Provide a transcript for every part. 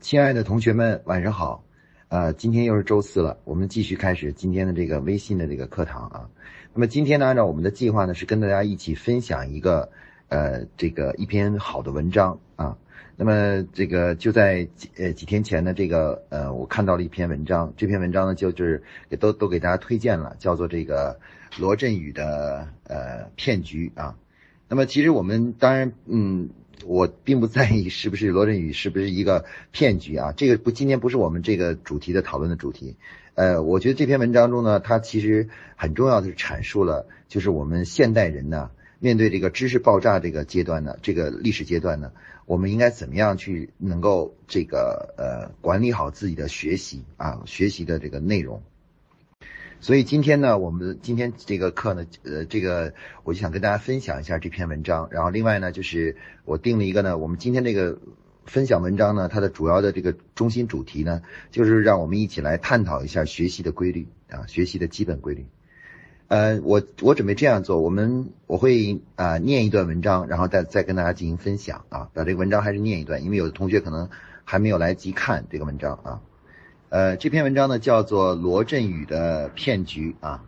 亲爱的同学们，晚上好。呃，今天又是周四了，我们继续开始今天的这个微信的这个课堂啊。那么今天呢，按照我们的计划呢，是跟大家一起分享一个呃这个一篇好的文章啊。那么这个就在几呃几天前呢，这个呃我看到了一篇文章，这篇文章呢就是也都都给大家推荐了，叫做这个罗振宇的呃骗局啊。那么其实我们当然嗯。我并不在意是不是罗振宇是不是一个骗局啊，这个不，今天不是我们这个主题的讨论的主题。呃，我觉得这篇文章中呢，它其实很重要的是阐述了，就是我们现代人呢，面对这个知识爆炸这个阶段呢，这个历史阶段呢，我们应该怎么样去能够这个呃管理好自己的学习啊，学习的这个内容。所以今天呢，我们今天这个课呢，呃，这个我就想跟大家分享一下这篇文章。然后另外呢，就是我定了一个呢，我们今天这个分享文章呢，它的主要的这个中心主题呢，就是让我们一起来探讨一下学习的规律啊，学习的基本规律。呃，我我准备这样做，我们我会啊念一段文章，然后再再跟大家进行分享啊，把这个文章还是念一段，因为有的同学可能还没有来及看这个文章啊。呃，这篇文章呢叫做罗振宇的骗局啊，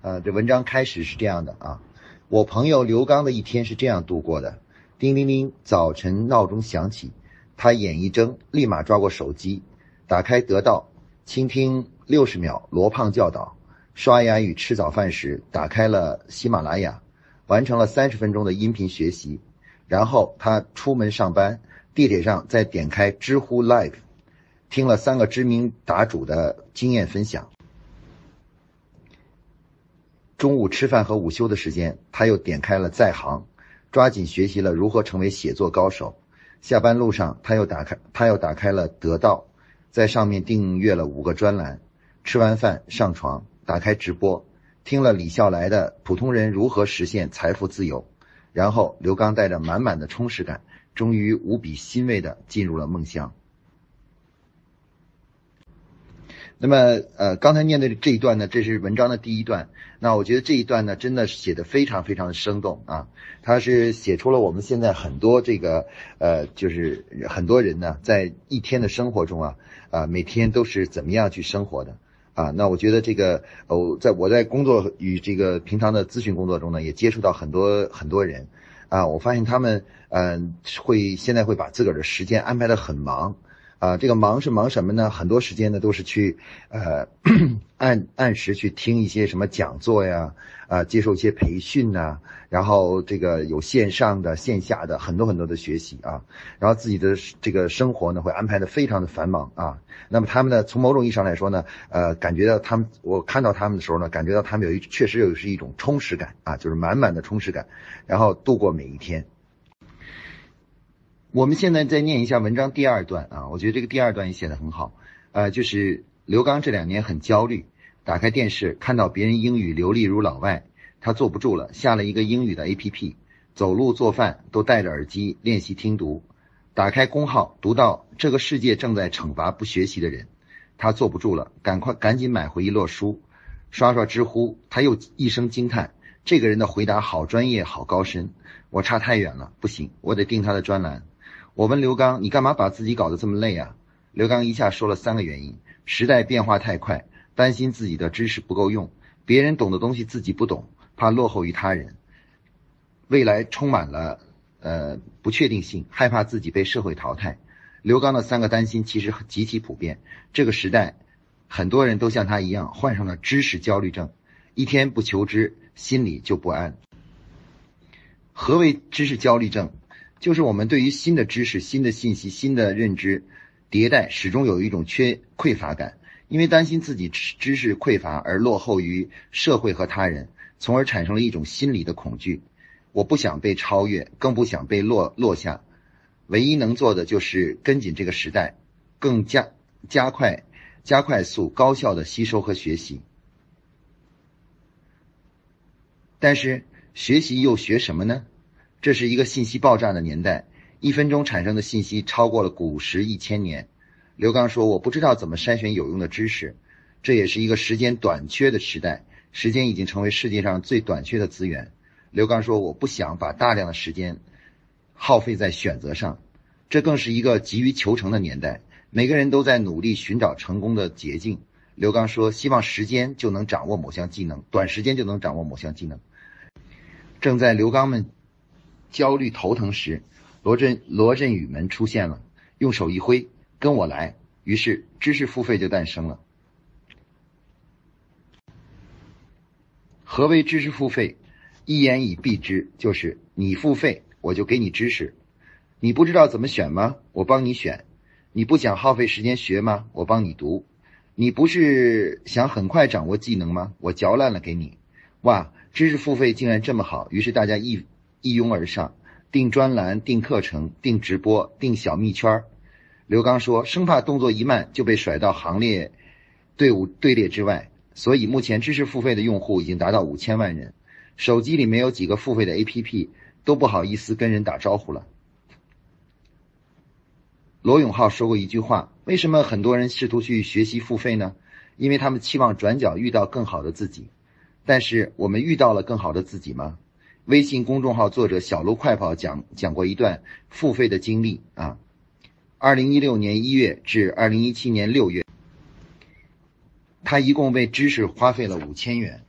呃，这文章开始是这样的啊，我朋友刘刚的一天是这样度过的：叮铃铃，早晨闹钟响起，他眼一睁，立马抓过手机，打开得到，倾听六十秒罗胖教导，刷牙与吃早饭时打开了喜马拉雅，完成了三十分钟的音频学习，然后他出门上班，地铁上再点开知乎 Live。听了三个知名答主的经验分享，中午吃饭和午休的时间，他又点开了在行，抓紧学习了如何成为写作高手。下班路上，他又打开他又打开了得到，在上面订阅了五个专栏。吃完饭上床，打开直播，听了李笑来的《普通人如何实现财富自由》，然后刘刚带着满满的充实感，终于无比欣慰的进入了梦乡。那么，呃，刚才念的这一段呢，这是文章的第一段。那我觉得这一段呢，真的是写的非常非常的生动啊。他是写出了我们现在很多这个，呃，就是很多人呢，在一天的生活中啊，啊，每天都是怎么样去生活的啊。那我觉得这个，哦，在我在工作与这个平常的咨询工作中呢，也接触到很多很多人啊。我发现他们，嗯，会现在会把自个儿的时间安排的很忙。啊，这个忙是忙什么呢？很多时间呢都是去，呃，按按时去听一些什么讲座呀，啊，接受一些培训呐，然后这个有线上的、线下的很多很多的学习啊，然后自己的这个生活呢会安排的非常的繁忙啊。那么他们呢，从某种意义上来说呢，呃，感觉到他们，我看到他们的时候呢，感觉到他们有一确实有是一种充实感啊，就是满满的充实感，然后度过每一天。我们现在再念一下文章第二段啊，我觉得这个第二段也写得很好，呃，就是刘刚这两年很焦虑，打开电视看到别人英语流利如老外，他坐不住了，下了一个英语的 APP，走路做饭都戴着耳机练习听读，打开公号读到这个世界正在惩罚不学习的人，他坐不住了，赶快赶紧买回一摞书，刷刷知乎，他又一声惊叹，这个人的回答好专业好高深，我差太远了，不行，我得订他的专栏。我问刘刚：“你干嘛把自己搞得这么累啊？”刘刚一下说了三个原因：时代变化太快，担心自己的知识不够用；别人懂的东西自己不懂，怕落后于他人；未来充满了呃不确定性，害怕自己被社会淘汰。刘刚的三个担心其实极其普遍，这个时代很多人都像他一样患上了知识焦虑症，一天不求知，心里就不安。何为知识焦虑症？就是我们对于新的知识、新的信息、新的认知迭代，始终有一种缺匮乏感，因为担心自己知识匮乏而落后于社会和他人，从而产生了一种心理的恐惧。我不想被超越，更不想被落落下，唯一能做的就是跟紧这个时代，更加加快、加快速、高效的吸收和学习。但是学习又学什么呢？这是一个信息爆炸的年代，一分钟产生的信息超过了古时一千年。刘刚说：“我不知道怎么筛选有用的知识。”这也是一个时间短缺的时代，时间已经成为世界上最短缺的资源。刘刚说：“我不想把大量的时间耗费在选择上。”这更是一个急于求成的年代，每个人都在努力寻找成功的捷径。刘刚说：“希望时间就能掌握某项技能，短时间就能掌握某项技能。”正在刘刚们焦虑头疼时，罗振罗振宇们出现了，用手一挥：“跟我来。”于是知识付费就诞生了。何为知识付费？一言以蔽之，就是你付费，我就给你知识。你不知道怎么选吗？我帮你选。你不想耗费时间学吗？我帮你读。你不是想很快掌握技能吗？我嚼烂了给你。哇，知识付费竟然这么好！于是大家一一拥而上，订专栏、订课程、订直播、订小蜜圈。刘刚说：“生怕动作一慢就被甩到行列队伍队列之外。”所以目前知识付费的用户已经达到五千万人，手机里没有几个付费的 APP，都不好意思跟人打招呼了。罗永浩说过一句话：“为什么很多人试图去学习付费呢？因为他们期望转角遇到更好的自己。但是我们遇到了更好的自己吗？”微信公众号作者小鹿快跑讲讲过一段付费的经历啊，二零一六年一月至二零一七年六月。他一共为知识花费了五千元，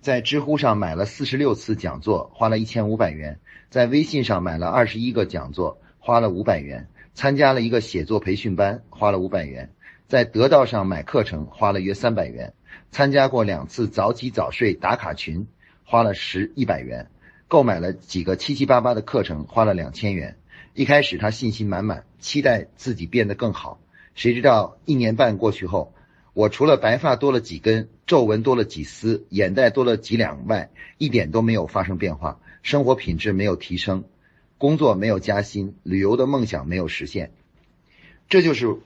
在知乎上买了四十六次讲座，花了一千五百元；在微信上买了二十一个讲座，花了五百元；参加了一个写作培训班，花了五百元；在得道上买课程，花了约三百元；参加过两次早起早睡打卡群，花了十一百元；购买了几个七七八八的课程，花了两千元。一开始他信心满满，期待自己变得更好，谁知道一年半过去后。我除了白发多了几根，皱纹多了几丝，眼袋多了几两外，一点都没有发生变化，生活品质没有提升，工作没有加薪，旅游的梦想没有实现。这就是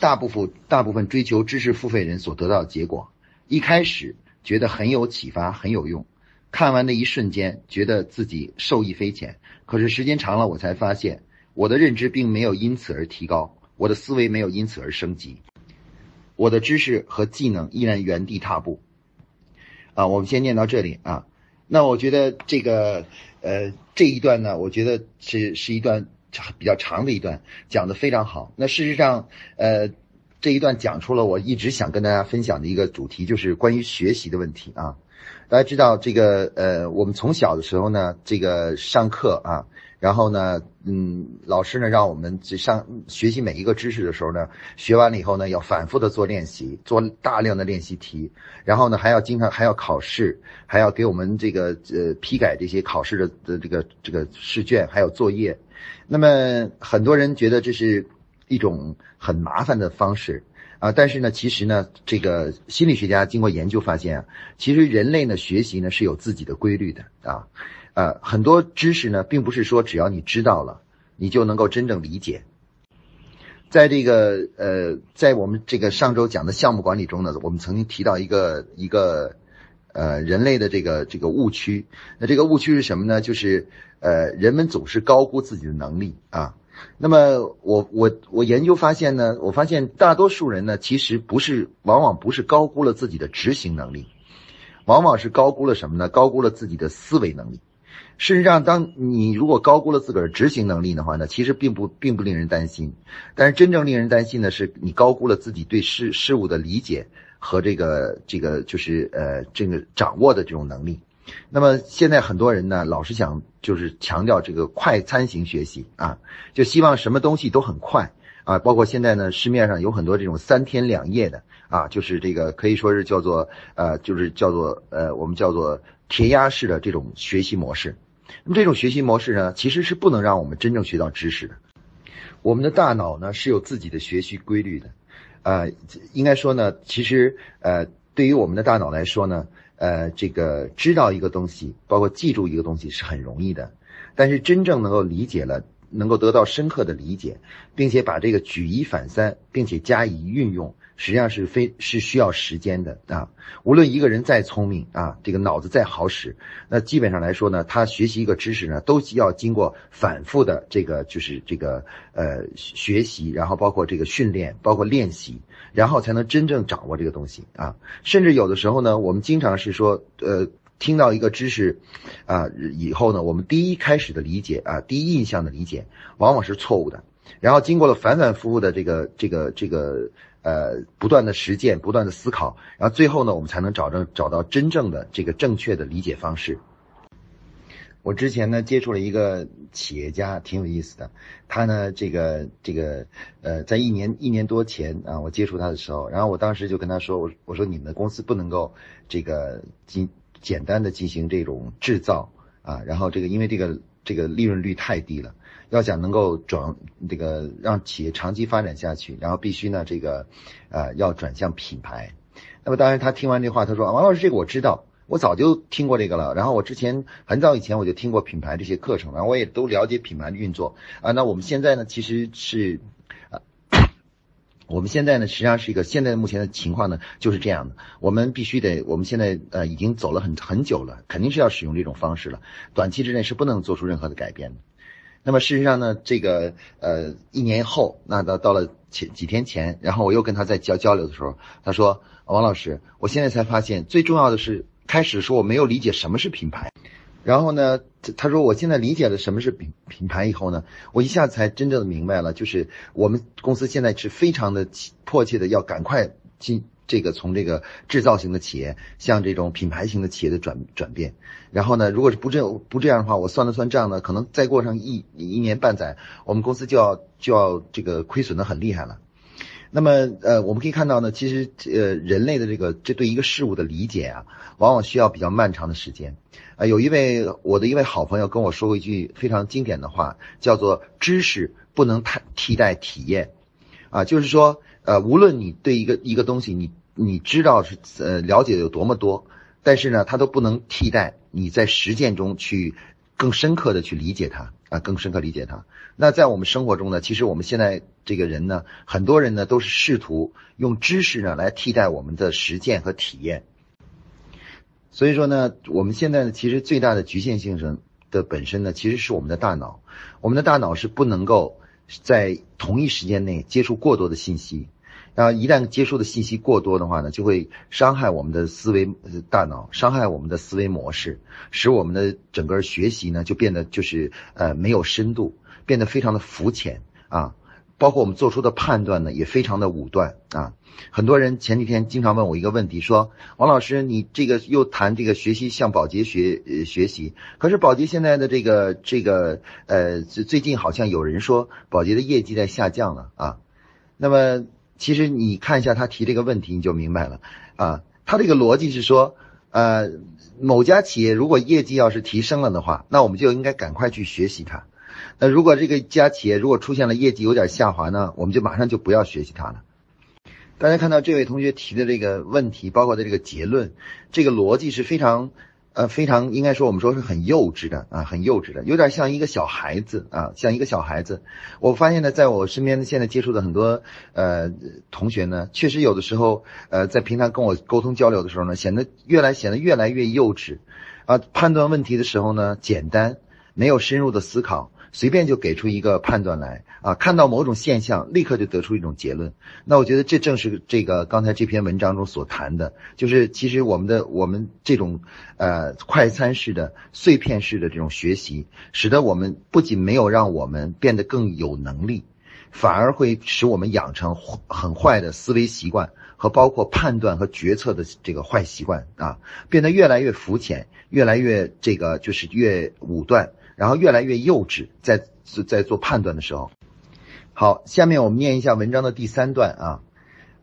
大部分大部分追求知识付费人所得到的结果。一开始觉得很有启发，很有用，看完的一瞬间觉得自己受益匪浅。可是时间长了，我才发现我的认知并没有因此而提高，我的思维没有因此而升级。我的知识和技能依然原地踏步，啊，我们先念到这里啊。那我觉得这个呃这一段呢，我觉得是是一段比较长的一段，讲的非常好。那事实上，呃，这一段讲出了我一直想跟大家分享的一个主题，就是关于学习的问题啊。大家知道这个呃，我们从小的时候呢，这个上课啊。然后呢，嗯，老师呢让我们上学习每一个知识的时候呢，学完了以后呢，要反复的做练习，做大量的练习题，然后呢还要经常还要考试，还要给我们这个呃批改这些考试的的这个这个试卷，还有作业。那么很多人觉得这是一种很麻烦的方式啊，但是呢，其实呢，这个心理学家经过研究发现啊，其实人类呢学习呢是有自己的规律的啊。呃，很多知识呢，并不是说只要你知道了，你就能够真正理解。在这个呃，在我们这个上周讲的项目管理中呢，我们曾经提到一个一个呃人类的这个这个误区。那这个误区是什么呢？就是呃，人们总是高估自己的能力啊。那么我我我研究发现呢，我发现大多数人呢，其实不是，往往不是高估了自己的执行能力，往往是高估了什么呢？高估了自己的思维能力。事实上，当你如果高估了自个儿执行能力的话呢，其实并不并不令人担心。但是真正令人担心的是，你高估了自己对事事物的理解和这个这个就是呃这个掌握的这种能力。那么现在很多人呢，老是想就是强调这个快餐型学习啊，就希望什么东西都很快啊。包括现在呢，市面上有很多这种三天两夜的啊，就是这个可以说是叫做呃，就是叫做呃，我们叫做。填鸭式的这种学习模式，那么这种学习模式呢，其实是不能让我们真正学到知识的。我们的大脑呢是有自己的学习规律的，呃，应该说呢，其实呃，对于我们的大脑来说呢，呃，这个知道一个东西，包括记住一个东西是很容易的，但是真正能够理解了，能够得到深刻的理解，并且把这个举一反三，并且加以运用。实际上是非是需要时间的啊！无论一个人再聪明啊，这个脑子再好使，那基本上来说呢，他学习一个知识呢，都需要经过反复的这个就是这个呃学习，然后包括这个训练，包括练习，然后才能真正掌握这个东西啊。甚至有的时候呢，我们经常是说，呃，听到一个知识啊以后呢，我们第一开始的理解啊，第一印象的理解，往往是错误的。然后经过了反反复复的这个这个这个呃不断的实践、不断的思考，然后最后呢，我们才能找着找到真正的这个正确的理解方式。我之前呢接触了一个企业家，挺有意思的。他呢，这个这个呃，在一年一年多前啊，我接触他的时候，然后我当时就跟他说，我我说你们的公司不能够这个进简单的进行这种制造啊，然后这个因为这个这个利润率太低了，要想能够转这个让企业长期发展下去，然后必须呢这个呃要转向品牌。那么当然他听完这话，他说王老师这个我知道。我早就听过这个了，然后我之前很早以前我就听过品牌这些课程，然后我也都了解品牌的运作啊。那我们现在呢，其实是，我们现在呢，实际上是一个现在目前的情况呢就是这样的。我们必须得，我们现在呃已经走了很很久了，肯定是要使用这种方式了。短期之内是不能做出任何的改变的。那么事实上呢，这个呃一年后，那到到了前几天前，然后我又跟他在交交流的时候，他说：“王老师，我现在才发现最重要的是。”开始说我没有理解什么是品牌，然后呢，他说我现在理解了什么是品品牌以后呢，我一下才真正的明白了，就是我们公司现在是非常的迫切的要赶快进这个从这个制造型的企业向这种品牌型的企业的转转变。然后呢，如果是不这不这样的话，我算了算账呢，可能再过上一一年半载，我们公司就要就要这个亏损的很厉害了。那么，呃，我们可以看到呢，其实，呃，人类的这个这对一个事物的理解啊，往往需要比较漫长的时间。啊，有一位我的一位好朋友跟我说过一句非常经典的话，叫做“知识不能替替代体验”。啊，就是说，呃，无论你对一个一个东西，你你知道是呃了解的有多么多，但是呢，它都不能替代你在实践中去更深刻的去理解它。啊，更深刻理解它。那在我们生活中呢，其实我们现在这个人呢，很多人呢都是试图用知识呢来替代我们的实践和体验。所以说呢，我们现在呢，其实最大的局限性上的本身呢，其实是我们的大脑。我们的大脑是不能够在同一时间内接触过多的信息。然后一旦接触的信息过多的话呢，就会伤害我们的思维大脑，伤害我们的思维模式，使我们的整个学习呢就变得就是呃没有深度，变得非常的肤浅啊。包括我们做出的判断呢也非常的武断啊。很多人前几天经常问我一个问题，说王老师，你这个又谈这个学习向保洁学学习，可是保洁现在的这个这个呃最近好像有人说保洁的业绩在下降了啊，那么。其实你看一下他提这个问题，你就明白了啊。他这个逻辑是说，呃，某家企业如果业绩要是提升了的话，那我们就应该赶快去学习它。那如果这个家企业如果出现了业绩有点下滑呢，我们就马上就不要学习它了。大家看到这位同学提的这个问题，包括的这个结论，这个逻辑是非常。呃，非常应该说，我们说是很幼稚的啊，很幼稚的，有点像一个小孩子啊，像一个小孩子。我发现呢，在我身边现在接触的很多呃同学呢，确实有的时候呃，在平常跟我沟通交流的时候呢，显得越来显得越来越幼稚啊，判断问题的时候呢，简单，没有深入的思考。随便就给出一个判断来啊，看到某种现象，立刻就得出一种结论。那我觉得这正是这个刚才这篇文章中所谈的，就是其实我们的我们这种呃快餐式的、碎片式的这种学习，使得我们不仅没有让我们变得更有能力，反而会使我们养成很坏的思维习惯和包括判断和决策的这个坏习惯啊，变得越来越肤浅，越来越这个就是越武断。然后越来越幼稚，在在做判断的时候。好，下面我们念一下文章的第三段啊。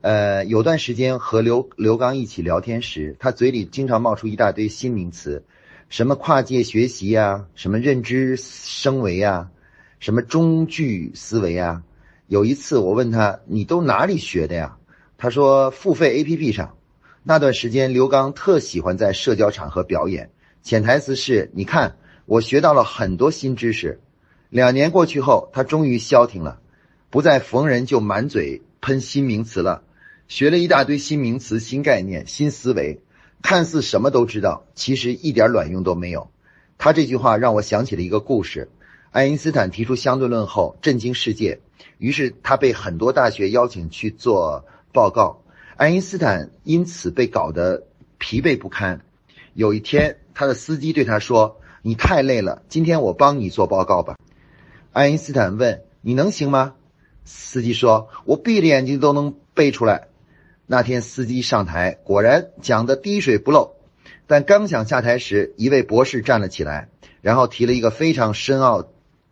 呃，有段时间和刘刘刚一起聊天时，他嘴里经常冒出一大堆新名词，什么跨界学习呀，什么认知升维啊，什么中距思维啊。有一次我问他：“你都哪里学的呀？”他说：“付费 APP 上。”那段时间刘刚特喜欢在社交场合表演，潜台词是：“你看。”我学到了很多新知识。两年过去后，他终于消停了，不再逢人就满嘴喷新名词了。学了一大堆新名词、新概念、新思维，看似什么都知道，其实一点卵用都没有。他这句话让我想起了一个故事：爱因斯坦提出相对论后震惊世界，于是他被很多大学邀请去做报告。爱因斯坦因此被搞得疲惫不堪。有一天，他的司机对他说。你太累了，今天我帮你做报告吧。爱因斯坦问：“你能行吗？司机说：“我闭着眼睛都能背出来。”那天司机上台，果然讲的滴水不漏。但刚想下台时，一位博士站了起来，然后提了一个非常深奥、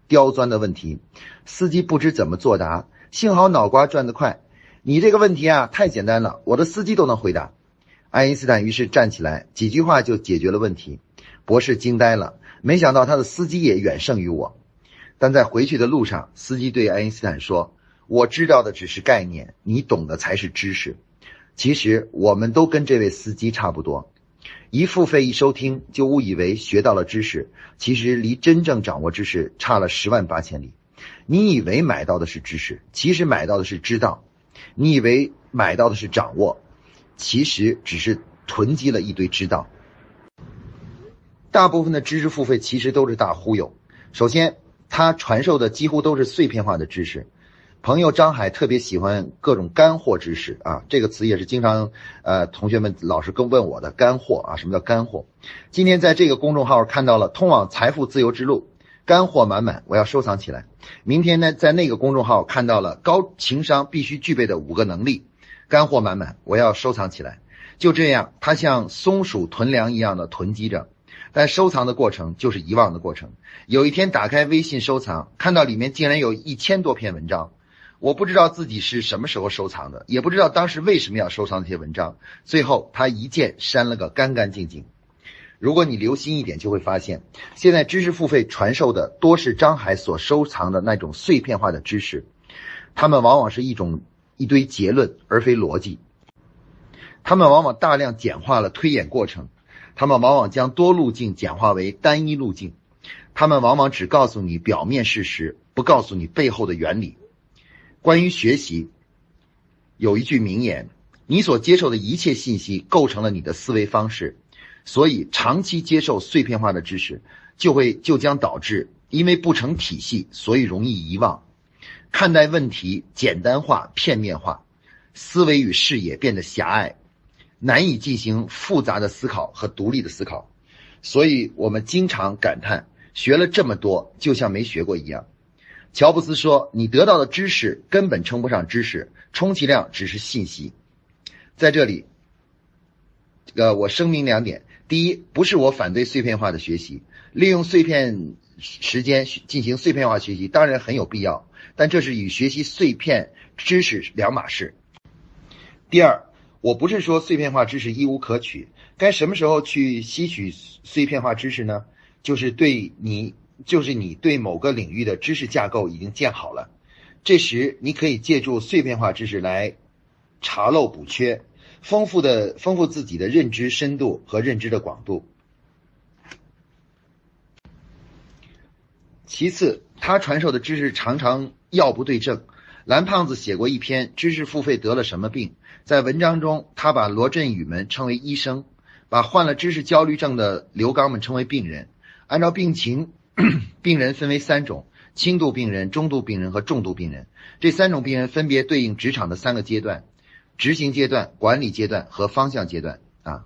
刁钻的问题。司机不知怎么作答，幸好脑瓜转得快。你这个问题啊，太简单了，我的司机都能回答。爱因斯坦于是站起来，几句话就解决了问题。博士惊呆了，没想到他的司机也远胜于我。但在回去的路上，司机对爱因斯坦说：“我知道的只是概念，你懂的才是知识。”其实我们都跟这位司机差不多，一付费一收听就误以为学到了知识，其实离真正掌握知识差了十万八千里。你以为买到的是知识，其实买到的是知道；你以为买到的是掌握，其实只是囤积了一堆知道。大部分的知识付费其实都是大忽悠。首先，他传授的几乎都是碎片化的知识。朋友张海特别喜欢各种干货知识啊，这个词也是经常呃同学们老师跟问我的干货啊，什么叫干货？今天在这个公众号看到了通往财富自由之路，干货满满，我要收藏起来。明天呢，在那个公众号看到了高情商必须具备的五个能力，干货满满，我要收藏起来。就这样，他像松鼠囤粮一样的囤积着，但收藏的过程就是遗忘的过程。有一天打开微信收藏，看到里面竟然有一千多篇文章。我不知道自己是什么时候收藏的，也不知道当时为什么要收藏这些文章。最后，他一键删了个干干净净。如果你留心一点，就会发现，现在知识付费传授的多是张海所收藏的那种碎片化的知识，他们往往是一种一堆结论，而非逻辑。他们往往大量简化了推演过程，他们往往将多路径简化为单一路径，他们往往只告诉你表面事实，不告诉你背后的原理。关于学习，有一句名言：你所接受的一切信息构成了你的思维方式，所以长期接受碎片化的知识，就会就将导致因为不成体系，所以容易遗忘，看待问题简单化、片面化，思维与视野变得狭隘，难以进行复杂的思考和独立的思考，所以我们经常感叹，学了这么多，就像没学过一样。乔布斯说：“你得到的知识根本称不上知识，充其量只是信息。”在这里，这个我声明两点：第一，不是我反对碎片化的学习，利用碎片时间进行碎片化学习当然很有必要，但这是与学习碎片知识两码事。第二，我不是说碎片化知识一无可取，该什么时候去吸取碎片化知识呢？就是对你。就是你对某个领域的知识架构已经建好了，这时你可以借助碎片化知识来查漏补缺，丰富的丰富自己的认知深度和认知的广度。其次，他传授的知识常常药不对症。蓝胖子写过一篇《知识付费得了什么病》，在文章中，他把罗振宇们称为医生，把患了知识焦虑症的刘刚们称为病人，按照病情。病人分为三种：轻度病人、中度病人和重度病人。这三种病人分别对应职场的三个阶段：执行阶段、管理阶段和方向阶段。啊，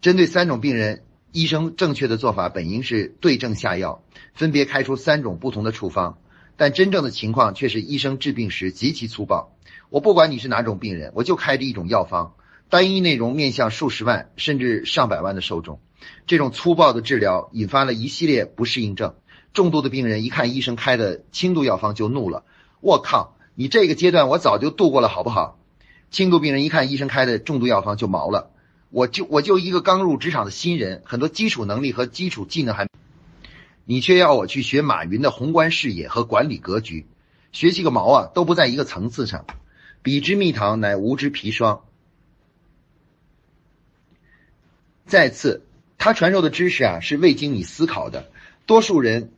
针对三种病人，医生正确的做法本应是对症下药，分别开出三种不同的处方。但真正的情况却是医生治病时极其粗暴。我不管你是哪种病人，我就开这一种药方，单一内容面向数十万甚至上百万的受众。这种粗暴的治疗引发了一系列不适应症。重度的病人一看医生开的轻度药方就怒了：“我靠，你这个阶段我早就度过了，好不好？”轻度病人一看医生开的重度药方就毛了：“我就我就一个刚入职场的新人，很多基础能力和基础技能还……你却要我去学马云的宏观视野和管理格局，学习个毛啊！都不在一个层次上。彼之蜜糖，乃无之砒霜。”再次。他传授的知识啊，是未经你思考的。多数人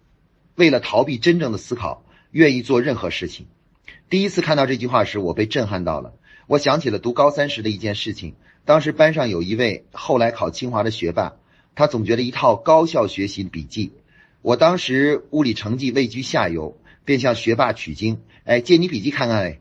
为了逃避真正的思考，愿意做任何事情。第一次看到这句话时，我被震撼到了。我想起了读高三时的一件事情。当时班上有一位后来考清华的学霸，他总结了一套高效学习笔记。我当时物理成绩位居下游，便向学霸取经：“哎，借你笔记看看哎。”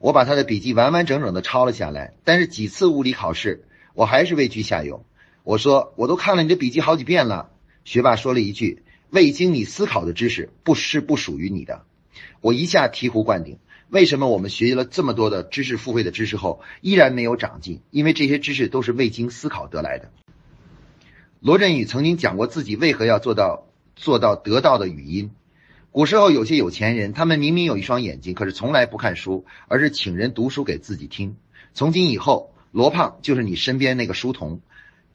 我把他的笔记完完整整的抄了下来。但是几次物理考试，我还是位居下游。我说，我都看了你的笔记好几遍了。学霸说了一句：“未经你思考的知识，不是不属于你的。”我一下醍醐灌顶。为什么我们学习了这么多的知识付费的知识后，依然没有长进？因为这些知识都是未经思考得来的。罗振宇曾经讲过自己为何要做到做到得到的语音。古时候有些有钱人，他们明明有一双眼睛，可是从来不看书，而是请人读书给自己听。从今以后，罗胖就是你身边那个书童，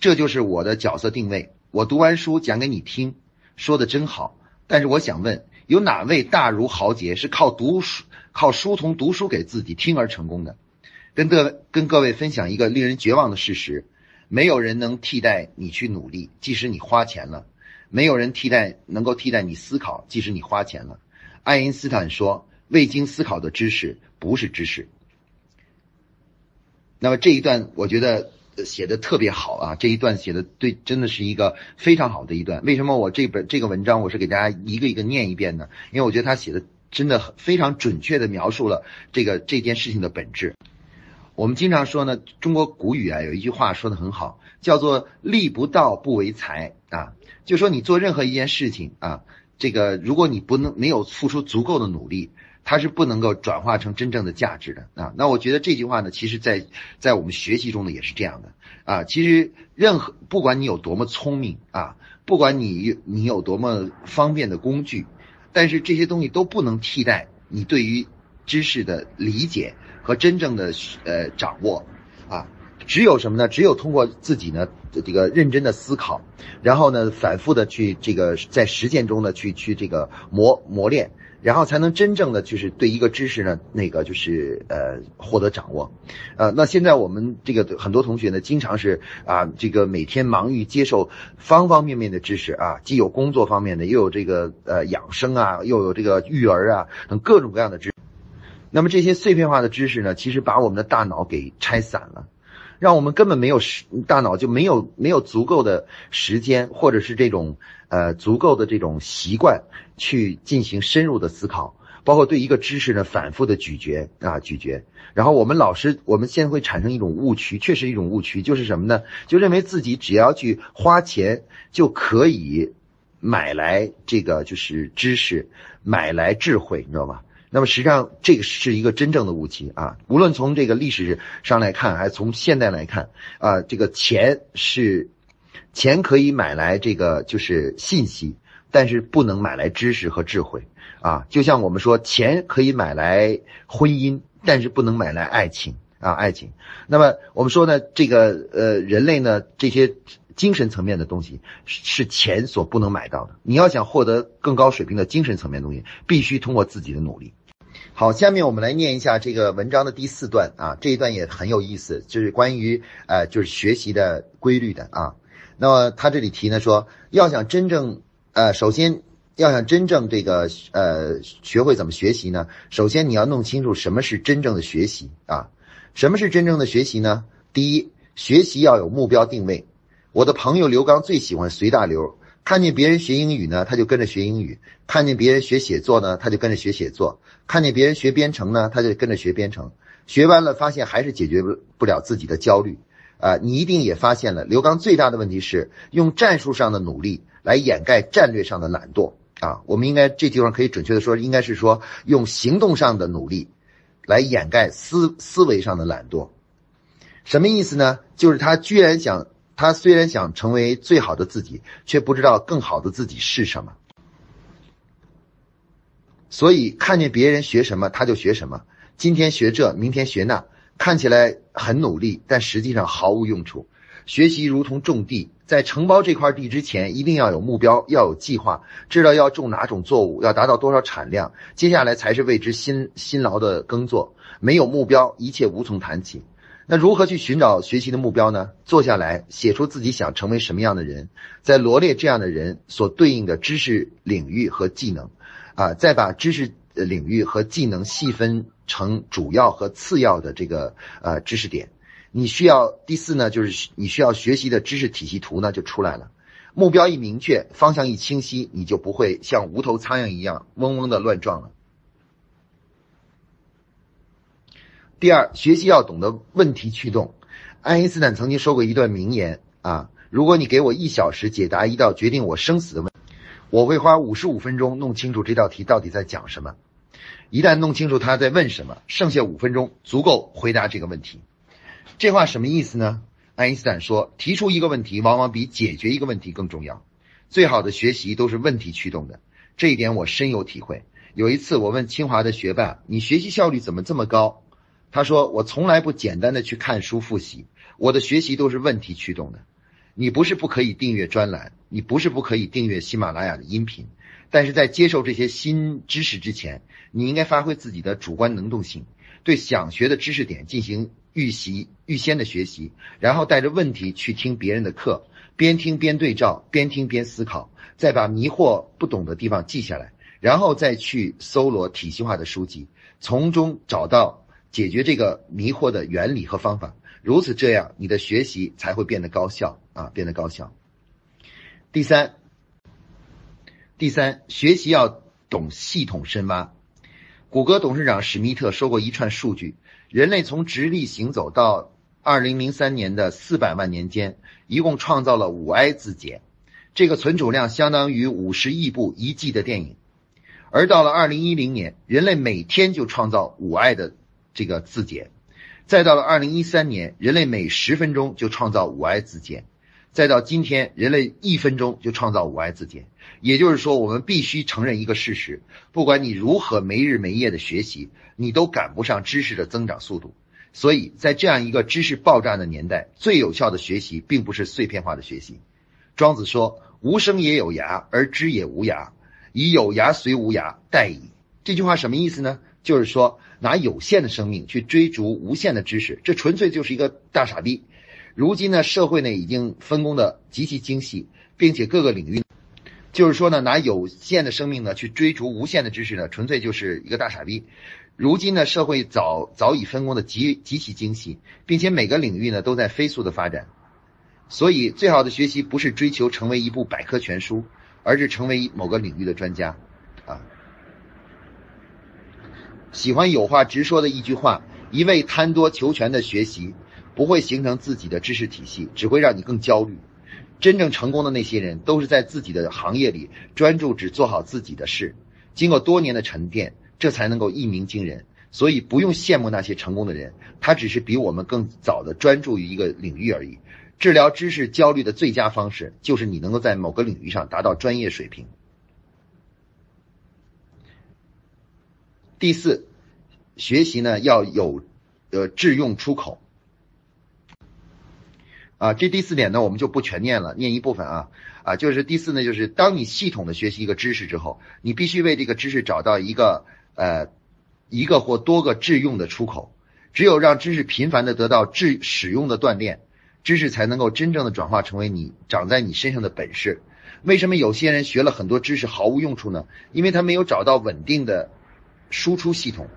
这就是我的角色定位。我读完书讲给你听，说的真好。但是我想问，有哪位大儒豪杰是靠读书？靠书童读书给自己听而成功的，跟各位跟各位分享一个令人绝望的事实：没有人能替代你去努力，即使你花钱了；没有人替代能够替代你思考，即使你花钱了。爱因斯坦说：“未经思考的知识不是知识。”那么这一段我觉得写的特别好啊！这一段写的对，真的是一个非常好的一段。为什么我这本这个文章我是给大家一个一个念一遍呢？因为我觉得他写的。真的非常准确的描述了这个这件事情的本质。我们经常说呢，中国古语啊有一句话说的很好，叫做“力不到不为财”啊，就说你做任何一件事情啊，这个如果你不能没有付出足够的努力，它是不能够转化成真正的价值的啊。那我觉得这句话呢，其实在在我们学习中呢也是这样的啊。其实任何不管你有多么聪明啊，不管你你有多么方便的工具。但是这些东西都不能替代你对于知识的理解和真正的呃掌握，只有什么呢？只有通过自己呢这个认真的思考，然后呢反复的去这个在实践中呢去去这个磨磨练。然后才能真正的就是对一个知识呢，那个就是呃获得掌握，呃，那现在我们这个很多同学呢，经常是啊，这个每天忙于接受方方面面的知识啊，既有工作方面的，又有这个呃养生啊，又有这个育儿啊等各种各样的知。那么这些碎片化的知识呢，其实把我们的大脑给拆散了。让我们根本没有时大脑就没有没有足够的时间，或者是这种呃足够的这种习惯去进行深入的思考，包括对一个知识呢反复的咀嚼啊咀嚼。然后我们老师我们现在会产生一种误区，确实一种误区，就是什么呢？就认为自己只要去花钱就可以买来这个就是知识，买来智慧，你知道吗？那么实际上，这个是一个真正的误区啊！无论从这个历史上来看，还是从现代来看，啊，这个钱是钱可以买来这个就是信息，但是不能买来知识和智慧啊！就像我们说，钱可以买来婚姻，但是不能买来爱情啊，爱情。那么我们说呢，这个呃，人类呢，这些精神层面的东西是钱所不能买到的。你要想获得更高水平的精神层面东西，必须通过自己的努力。好，下面我们来念一下这个文章的第四段啊，这一段也很有意思，就是关于呃，就是学习的规律的啊。那么他这里提呢说，要想真正呃，首先要想真正这个呃，学会怎么学习呢？首先你要弄清楚什么是真正的学习啊？什么是真正的学习呢？第一，学习要有目标定位。我的朋友刘刚最喜欢随大流。看见别人学英语呢，他就跟着学英语；看见别人学写作呢，他就跟着学写作；看见别人学编程呢，他就跟着学编程。学完了，发现还是解决不了自己的焦虑。啊，你一定也发现了，刘刚最大的问题是用战术上的努力来掩盖战略上的懒惰。啊，我们应该这地方可以准确的说，应该是说用行动上的努力来掩盖思思维上的懒惰。什么意思呢？就是他居然想。他虽然想成为最好的自己，却不知道更好的自己是什么。所以看见别人学什么，他就学什么。今天学这，明天学那，看起来很努力，但实际上毫无用处。学习如同种地，在承包这块地之前，一定要有目标，要有计划，知道要种哪种作物，要达到多少产量，接下来才是为之辛辛劳的耕作。没有目标，一切无从谈起。那如何去寻找学习的目标呢？坐下来写出自己想成为什么样的人，再罗列这样的人所对应的知识领域和技能，啊，再把知识领域和技能细分成主要和次要的这个呃知识点。你需要第四呢，就是你需要学习的知识体系图呢就出来了。目标一明确，方向一清晰，你就不会像无头苍蝇一样嗡嗡的乱撞了。第二，学习要懂得问题驱动。爱因斯坦曾经说过一段名言啊：如果你给我一小时解答一道决定我生死的问，我会花五十五分钟弄清楚这道题到底在讲什么。一旦弄清楚他在问什么，剩下五分钟足够回答这个问题。这话什么意思呢？爱因斯坦说，提出一个问题往往比解决一个问题更重要。最好的学习都是问题驱动的，这一点我深有体会。有一次我问清华的学霸：“你学习效率怎么这么高？”他说：“我从来不简单的去看书复习，我的学习都是问题驱动的。”你不是不可以订阅专栏，你不是不可以订阅喜马拉雅的音频，但是在接受这些新知识之前，你应该发挥自己的主观能动性，对想学的知识点进行预习、预先的学习，然后带着问题去听别人的课，边听边对照，边听边思考，再把迷惑不懂的地方记下来，然后再去搜罗体系化的书籍，从中找到解决这个迷惑的原理和方法。如此这样，你的学习才会变得高效啊，变得高效。第三，第三，学习要懂系统深挖。谷歌董事长史密特说过一串数据：人类从直立行走到二零零三年的四百万年间，一共创造了五 I 字节，这个存储量相当于五十亿部一季的电影。而到了二零一零年，人类每天就创造五 I 的这个字节。再到了二零一三年，人类每十分钟就创造五 I 字节；再到今天，人类一分钟就创造五 I 字节。也就是说，我们必须承认一个事实：不管你如何没日没夜的学习，你都赶不上知识的增长速度。所以在这样一个知识爆炸的年代，最有效的学习并不是碎片化的学习。庄子说：“无声也有涯，而知也无涯，以有涯随无涯，殆矣。”这句话什么意思呢？就是说。拿有限的生命去追逐无限的知识，这纯粹就是一个大傻逼。如今呢，社会呢已经分工的极其精细，并且各个领域，就是说呢，拿有限的生命呢去追逐无限的知识呢，纯粹就是一个大傻逼。如今呢，社会早早已分工的极极其精细，并且每个领域呢都在飞速的发展。所以，最好的学习不是追求成为一部百科全书，而是成为某个领域的专家，啊。喜欢有话直说的一句话：一味贪多求全的学习，不会形成自己的知识体系，只会让你更焦虑。真正成功的那些人，都是在自己的行业里专注，只做好自己的事，经过多年的沉淀，这才能够一鸣惊人。所以不用羡慕那些成功的人，他只是比我们更早的专注于一个领域而已。治疗知识焦虑的最佳方式，就是你能够在某个领域上达到专业水平。第四，学习呢要有呃致用出口啊，这第四点呢我们就不全念了，念一部分啊啊，就是第四呢，就是当你系统的学习一个知识之后，你必须为这个知识找到一个呃一个或多个致用的出口，只有让知识频繁的得到致使用的锻炼，知识才能够真正的转化成为你长在你身上的本事。为什么有些人学了很多知识毫无用处呢？因为他没有找到稳定的。输出系统。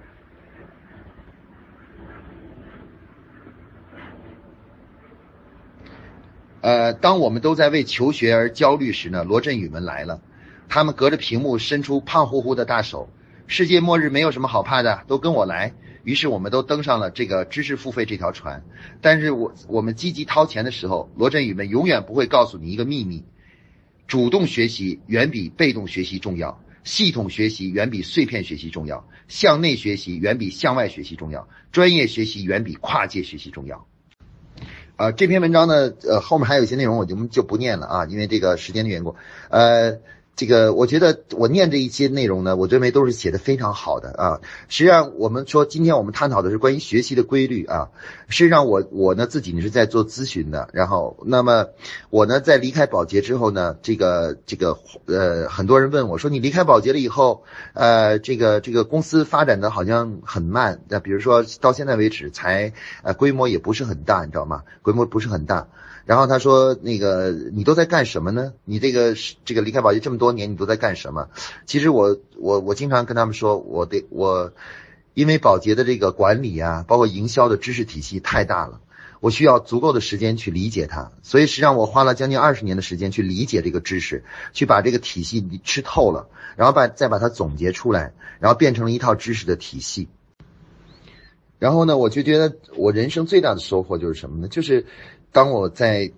呃，当我们都在为求学而焦虑时呢，罗振宇们来了，他们隔着屏幕伸出胖乎乎的大手。世界末日没有什么好怕的，都跟我来。于是我们都登上了这个知识付费这条船。但是我我们积极掏钱的时候，罗振宇们永远不会告诉你一个秘密：主动学习远比被动学习重要。系统学习远比碎片学习重要，向内学习远比向外学习重要，专业学习远比跨界学习重要。呃，这篇文章呢，呃，后面还有一些内容，我就就不念了啊，因为这个时间的缘故，呃。这个我觉得我念这一些内容呢，我认为都是写的非常好的啊。实际上，我们说今天我们探讨的是关于学习的规律啊。实际上，我我呢自己呢是在做咨询的，然后那么我呢在离开保洁之后呢，这个这个呃很多人问我说，你离开保洁了以后，呃这个这个公司发展的好像很慢，那比如说到现在为止才呃规模也不是很大，你知道吗？规模不是很大。然后他说：“那个，你都在干什么呢？你这个这个离开保洁这么多年，你都在干什么？其实我我我经常跟他们说，我得我，因为保洁的这个管理啊，包括营销的知识体系太大了，我需要足够的时间去理解它。所以实际上我花了将近二十年的时间去理解这个知识，去把这个体系吃透了，然后把再把它总结出来，然后变成了一套知识的体系。然后呢，我就觉得我人生最大的收获就是什么呢？就是。”当我在，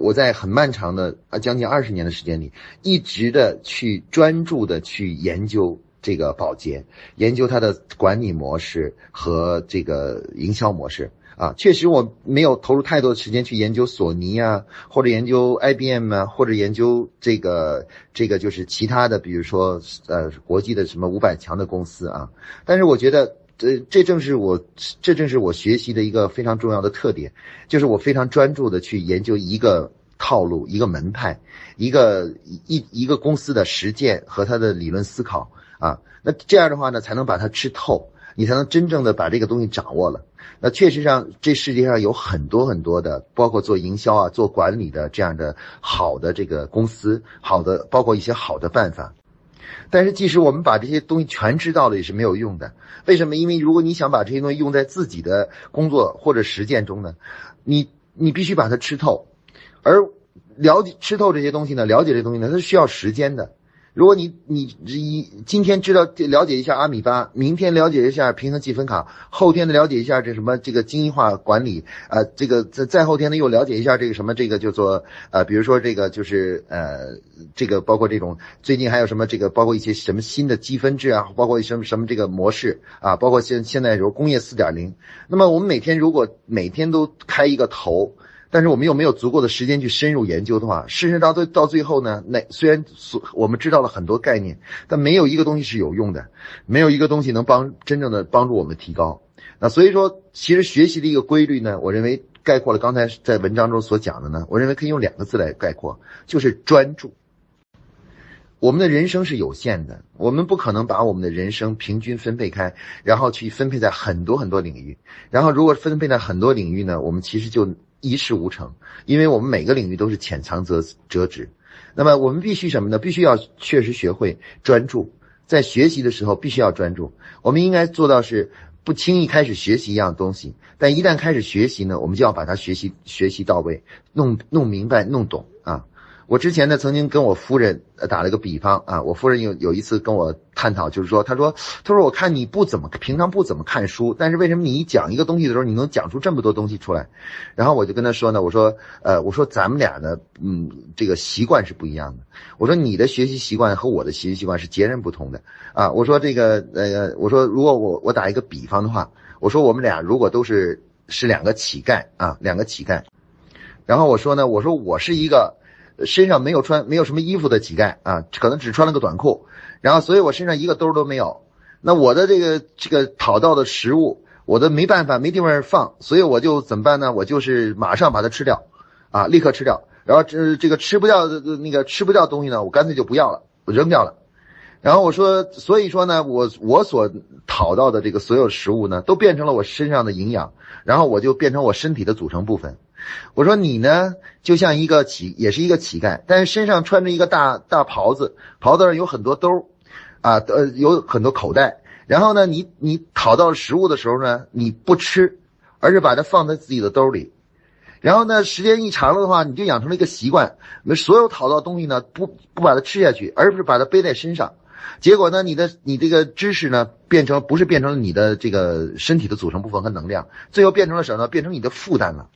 我在很漫长的啊将近二十年的时间里，一直的去专注的去研究这个保洁，研究它的管理模式和这个营销模式啊。确实我没有投入太多的时间去研究索尼啊，或者研究 IBM 啊，或者研究这个这个就是其他的，比如说呃国际的什么五百强的公司啊。但是我觉得。这这正是我，这正是我学习的一个非常重要的特点，就是我非常专注的去研究一个套路、一个门派、一个一一个公司的实践和它的理论思考啊。那这样的话呢，才能把它吃透，你才能真正的把这个东西掌握了。那确实上，这世界上有很多很多的，包括做营销啊、做管理的这样的好的这个公司，好的，包括一些好的办法。但是，即使我们把这些东西全知道了，也是没有用的。为什么？因为如果你想把这些东西用在自己的工作或者实践中呢，你你必须把它吃透，而了解吃透这些东西呢，了解这东西呢，它是需要时间的。如果你你一今天知道了解一下阿米巴，明天了解一下平衡积分卡，后天的了解一下这什么这个精益化管理，呃，这个再再后天呢又了解一下这个什么这个叫做呃，比如说这个就是呃，这个包括这种最近还有什么这个包括一些什么新的积分制啊，包括什么什么这个模式啊，包括现现在比如工业四点零，那么我们每天如果每天都开一个头。但是我们又没有足够的时间去深入研究的话，事实到最到最后呢，那虽然所我们知道了很多概念，但没有一个东西是有用的，没有一个东西能帮真正的帮助我们提高。那所以说，其实学习的一个规律呢，我认为概括了刚才在文章中所讲的呢，我认为可以用两个字来概括，就是专注。我们的人生是有限的，我们不可能把我们的人生平均分配开，然后去分配在很多很多领域。然后如果分配在很多领域呢，我们其实就。一事无成，因为我们每个领域都是浅尝辄折止。那么我们必须什么呢？必须要确实学会专注，在学习的时候必须要专注。我们应该做到是不轻易开始学习一样东西，但一旦开始学习呢，我们就要把它学习学习到位，弄弄明白，弄懂啊。我之前呢，曾经跟我夫人打了个比方啊，我夫人有有一次跟我探讨，就是说，他说，他说我看你不怎么平常不怎么看书，但是为什么你一讲一个东西的时候，你能讲出这么多东西出来？然后我就跟他说呢，我说，呃，我说咱们俩呢，嗯，这个习惯是不一样的。我说你的学习习惯和我的学习习惯是截然不同的啊。我说这个，呃，我说如果我我打一个比方的话，我说我们俩如果都是是两个乞丐啊，两个乞丐，然后我说呢，我说我是一个。身上没有穿没有什么衣服的乞丐啊，可能只穿了个短裤，然后所以我身上一个兜都没有。那我的这个这个讨到的食物，我的没办法没地方放，所以我就怎么办呢？我就是马上把它吃掉，啊，立刻吃掉。然后这这个吃不掉的那个吃不掉东西呢，我干脆就不要了，我扔掉了。然后我说，所以说呢，我我所讨到的这个所有食物呢，都变成了我身上的营养，然后我就变成我身体的组成部分。我说你呢，就像一个乞，也是一个乞丐，但是身上穿着一个大大袍子，袍子上有很多兜，啊，呃，有很多口袋。然后呢，你你讨到食物的时候呢，你不吃，而是把它放在自己的兜里。然后呢，时间一长了的话，你就养成了一个习惯，所有讨到东西呢，不不把它吃下去，而是把它背在身上。结果呢，你的你这个知识呢，变成不是变成了你的这个身体的组成部分和能量，最后变成了什么呢？变成你的负担了。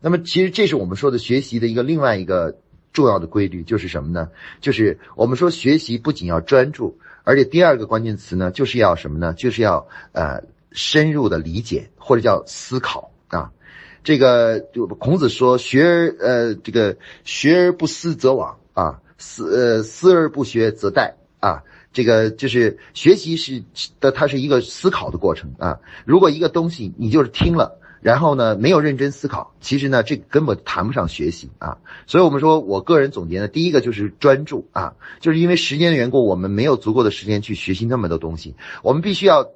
那么，其实这是我们说的学习的一个另外一个重要的规律，就是什么呢？就是我们说学习不仅要专注，而且第二个关键词呢，就是要什么呢？就是要呃深入的理解或者叫思考啊。这个就孔子说：“学而呃这个学而不思则罔啊，思呃思而不学则殆啊。”这个就是学习是的，它是一个思考的过程啊。如果一个东西你就是听了。然后呢，没有认真思考，其实呢，这根本谈不上学习啊。所以我们说，我个人总结呢，第一个就是专注啊，就是因为时间的缘故，我们没有足够的时间去学习那么多东西，我们必须要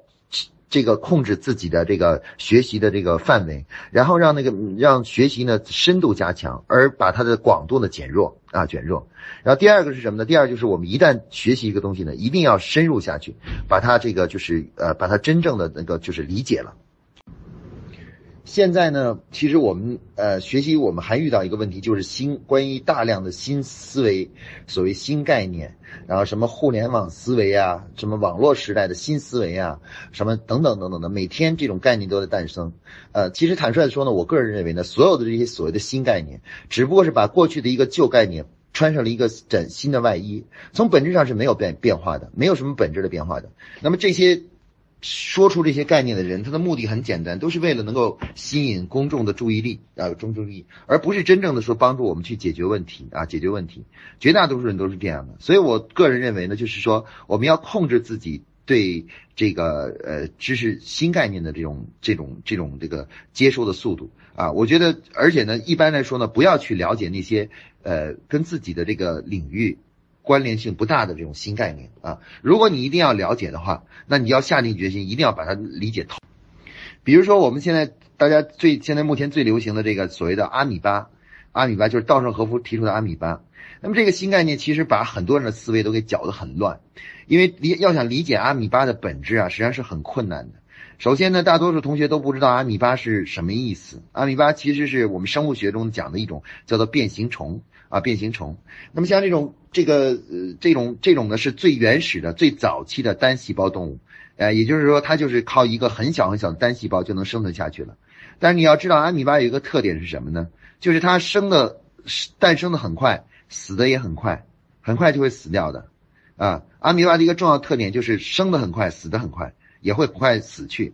这个控制自己的这个学习的这个范围，然后让那个让学习呢深度加强，而把它的广度呢减弱啊减弱。然后第二个是什么呢？第二就是我们一旦学习一个东西呢，一定要深入下去，把它这个就是呃把它真正的那个就是理解了。现在呢，其实我们呃学习，我们还遇到一个问题，就是新关于大量的新思维，所谓新概念，然后什么互联网思维啊，什么网络时代的新思维啊，什么等等等等的，每天这种概念都在诞生。呃，其实坦率的说呢，我个人认为呢，所有的这些所谓的新概念，只不过是把过去的一个旧概念穿上了一个崭新的外衣，从本质上是没有变变化的，没有什么本质的变化的。那么这些说出这些概念的人，他的目的很简单，都是为了能够吸引公众的注意力啊，公众注意，而不是真正的说帮助我们去解决问题啊，解决问题。绝大多数人都是这样的，所以我个人认为呢，就是说我们要控制自己。对这个呃知识新概念的这种这种这种这个接收的速度啊，我觉得，而且呢，一般来说呢，不要去了解那些呃跟自己的这个领域关联性不大的这种新概念啊。如果你一定要了解的话，那你要下定决心，一定要把它理解透。比如说，我们现在大家最现在目前最流行的这个所谓的阿米巴，阿米巴就是稻盛和夫提出的阿米巴。那么这个新概念其实把很多人的思维都给搅得很乱。因为理要想理解阿米巴的本质啊，实际上是很困难的。首先呢，大多数同学都不知道阿米巴是什么意思。阿米巴其实是我们生物学中讲的一种叫做变形虫啊，变形虫。那么像这种这个呃这种这种呢，是最原始的、最早期的单细胞动物，呃，也就是说它就是靠一个很小很小的单细胞就能生存下去了。但是你要知道，阿米巴有一个特点是什么呢？就是它生的诞生的很快，死的也很快，很快就会死掉的。啊，阿米巴的一个重要特点就是生的很快，死的很快，也会很快死去。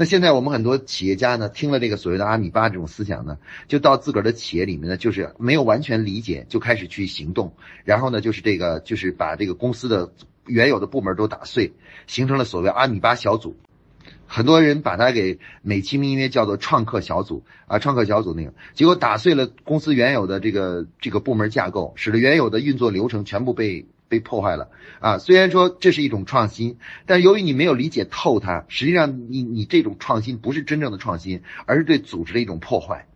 那现在我们很多企业家呢，听了这个所谓的阿米巴这种思想呢，就到自个儿的企业里面呢，就是没有完全理解，就开始去行动，然后呢，就是这个就是把这个公司的原有的部门都打碎，形成了所谓阿米巴小组。很多人把它给美其名曰叫做创客小组啊，创客小组那个，结果打碎了公司原有的这个这个部门架构，使得原有的运作流程全部被。被破坏了啊！虽然说这是一种创新，但由于你没有理解透它，实际上你你这种创新不是真正的创新，而是对组织的一种破坏，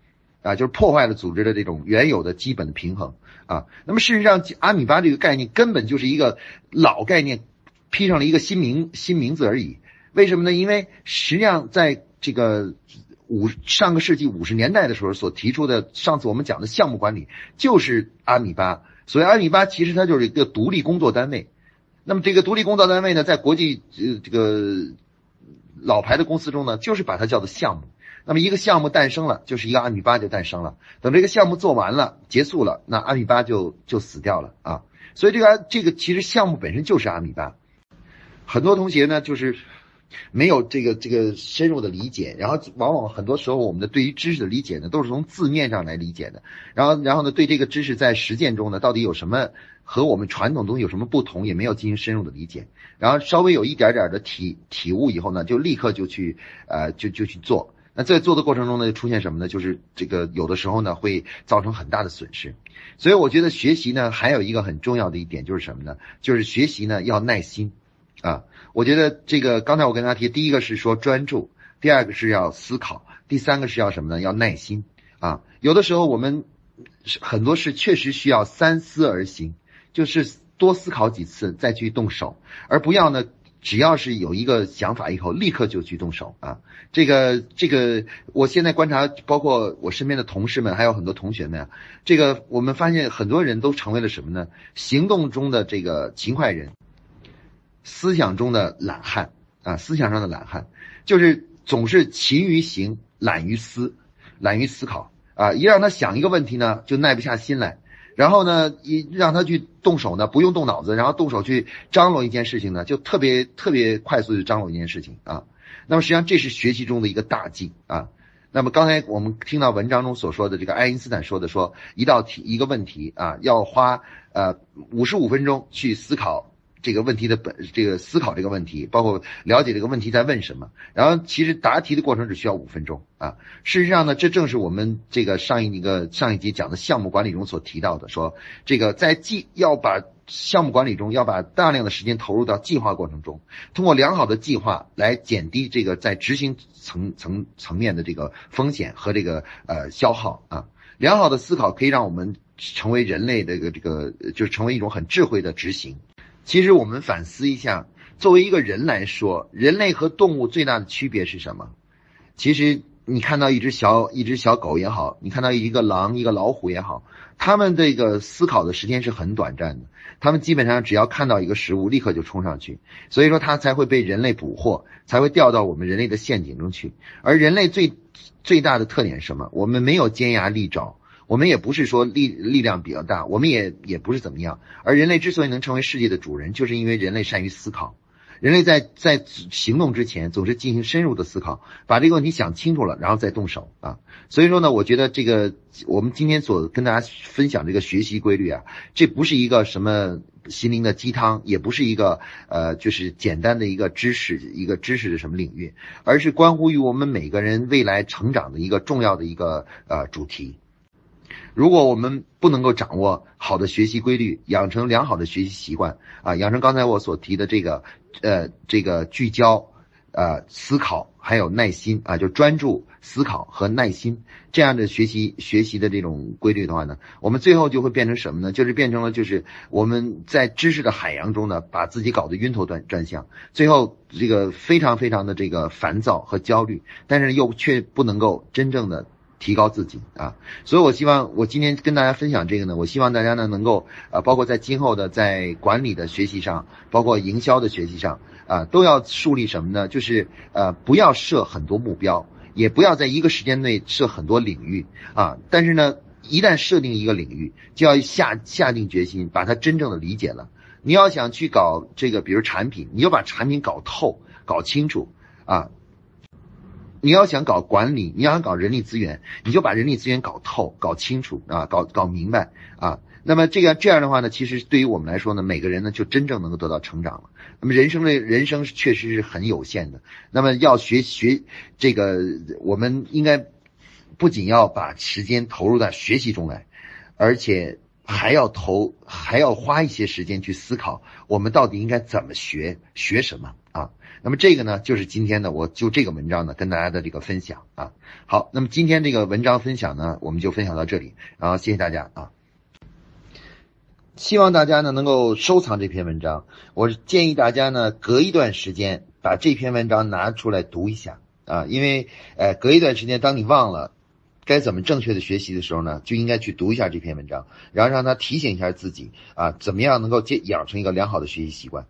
啊，就是破坏了组织的这种原有的基本的平衡啊。那么事实上，阿米巴这个概念根本就是一个老概念，披上了一个新名新名字而已。为什么呢？因为实际上在这个五上个世纪五十年代的时候所提出的，上次我们讲的项目管理就是阿米巴。所以阿米巴其实它就是一个独立工作单位，那么这个独立工作单位呢，在国际呃这个老牌的公司中呢，就是把它叫做项目。那么一个项目诞生了，就是一个阿米巴就诞生了。等这个项目做完了，结束了，那阿米巴就就死掉了啊。所以这个这个其实项目本身就是阿米巴。很多同学呢，就是。没有这个这个深入的理解，然后往往很多时候我们的对于知识的理解呢，都是从字面上来理解的，然后然后呢，对这个知识在实践中呢，到底有什么和我们传统东西有什么不同，也没有进行深入的理解，然后稍微有一点点的体体悟以后呢，就立刻就去呃就就去做，那在做的过程中呢，出现什么呢？就是这个有的时候呢，会造成很大的损失，所以我觉得学习呢，还有一个很重要的一点就是什么呢？就是学习呢要耐心。啊，我觉得这个刚才我跟大家提，第一个是说专注，第二个是要思考，第三个是要什么呢？要耐心啊。有的时候我们很多事确实需要三思而行，就是多思考几次再去动手，而不要呢，只要是有一个想法以后立刻就去动手啊。这个这个，我现在观察，包括我身边的同事们，还有很多同学们，这个我们发现很多人都成为了什么呢？行动中的这个勤快人。思想中的懒汉啊，思想上的懒汉，就是总是勤于行，懒于思，懒于思考啊。一让他想一个问题呢，就耐不下心来；然后呢，一让他去动手呢，不用动脑子，然后动手去张罗一件事情呢，就特别特别快速的张罗一件事情啊。那么实际上这是学习中的一个大忌啊。那么刚才我们听到文章中所说的这个爱因斯坦说的，说一道题一个问题啊，要花呃五十五分钟去思考。这个问题的本，这个思考这个问题，包括了解这个问题在问什么，然后其实答题的过程只需要五分钟啊。事实上呢，这正是我们这个上一个上一集讲的项目管理中所提到的，说这个在计要把项目管理中要把大量的时间投入到计划过程中，通过良好的计划来减低这个在执行层层层面的这个风险和这个呃消耗啊。良好的思考可以让我们成为人类的这个这个，就是成为一种很智慧的执行。其实我们反思一下，作为一个人来说，人类和动物最大的区别是什么？其实你看到一只小一只小狗也好，你看到一个狼一个老虎也好，它们这个思考的时间是很短暂的。它们基本上只要看到一个食物，立刻就冲上去，所以说它才会被人类捕获，才会掉到我们人类的陷阱中去。而人类最最大的特点是什么？我们没有尖牙利爪，我们也不是说力力量比较大，我们也也不是怎么样。而人类之所以能成为世界的主人，就是因为人类善于思考。人类在在行动之前，总是进行深入的思考，把这个问题想清楚了，然后再动手啊。所以说呢，我觉得这个我们今天所跟大家分享这个学习规律啊，这不是一个什么心灵的鸡汤，也不是一个呃就是简单的一个知识一个知识的什么领域，而是关乎于我们每个人未来成长的一个重要的一个呃主题。如果我们不能够掌握好的学习规律，养成良好的学习习惯啊，养成刚才我所提的这个呃这个聚焦呃思考还有耐心啊，就专注思考和耐心这样的学习学习的这种规律的话呢，我们最后就会变成什么呢？就是变成了就是我们在知识的海洋中呢，把自己搞得晕头转转向，最后这个非常非常的这个烦躁和焦虑，但是又却不能够真正的。提高自己啊，所以我希望我今天跟大家分享这个呢，我希望大家呢能够呃，包括在今后的在管理的学习上，包括营销的学习上啊，都要树立什么呢？就是呃，不要设很多目标，也不要在一个时间内设很多领域啊。但是呢，一旦设定一个领域，就要下下定决心把它真正的理解了。你要想去搞这个，比如产品，你就把产品搞透、搞清楚啊。你要想搞管理，你要想搞人力资源，你就把人力资源搞透、搞清楚啊，搞搞明白啊。那么这个这样的话呢，其实对于我们来说呢，每个人呢就真正能够得到成长了。那么人生的人生确实是很有限的。那么要学学这个，我们应该不仅要把时间投入到学习中来，而且还要投，还要花一些时间去思考，我们到底应该怎么学，学什么？那么这个呢，就是今天呢，我就这个文章呢，跟大家的这个分享啊。好，那么今天这个文章分享呢，我们就分享到这里，然后谢谢大家啊。希望大家呢能够收藏这篇文章，我建议大家呢隔一段时间把这篇文章拿出来读一下啊，因为呃隔一段时间，当你忘了该怎么正确的学习的时候呢，就应该去读一下这篇文章，然后让他提醒一下自己啊，怎么样能够建养成一个良好的学习习惯。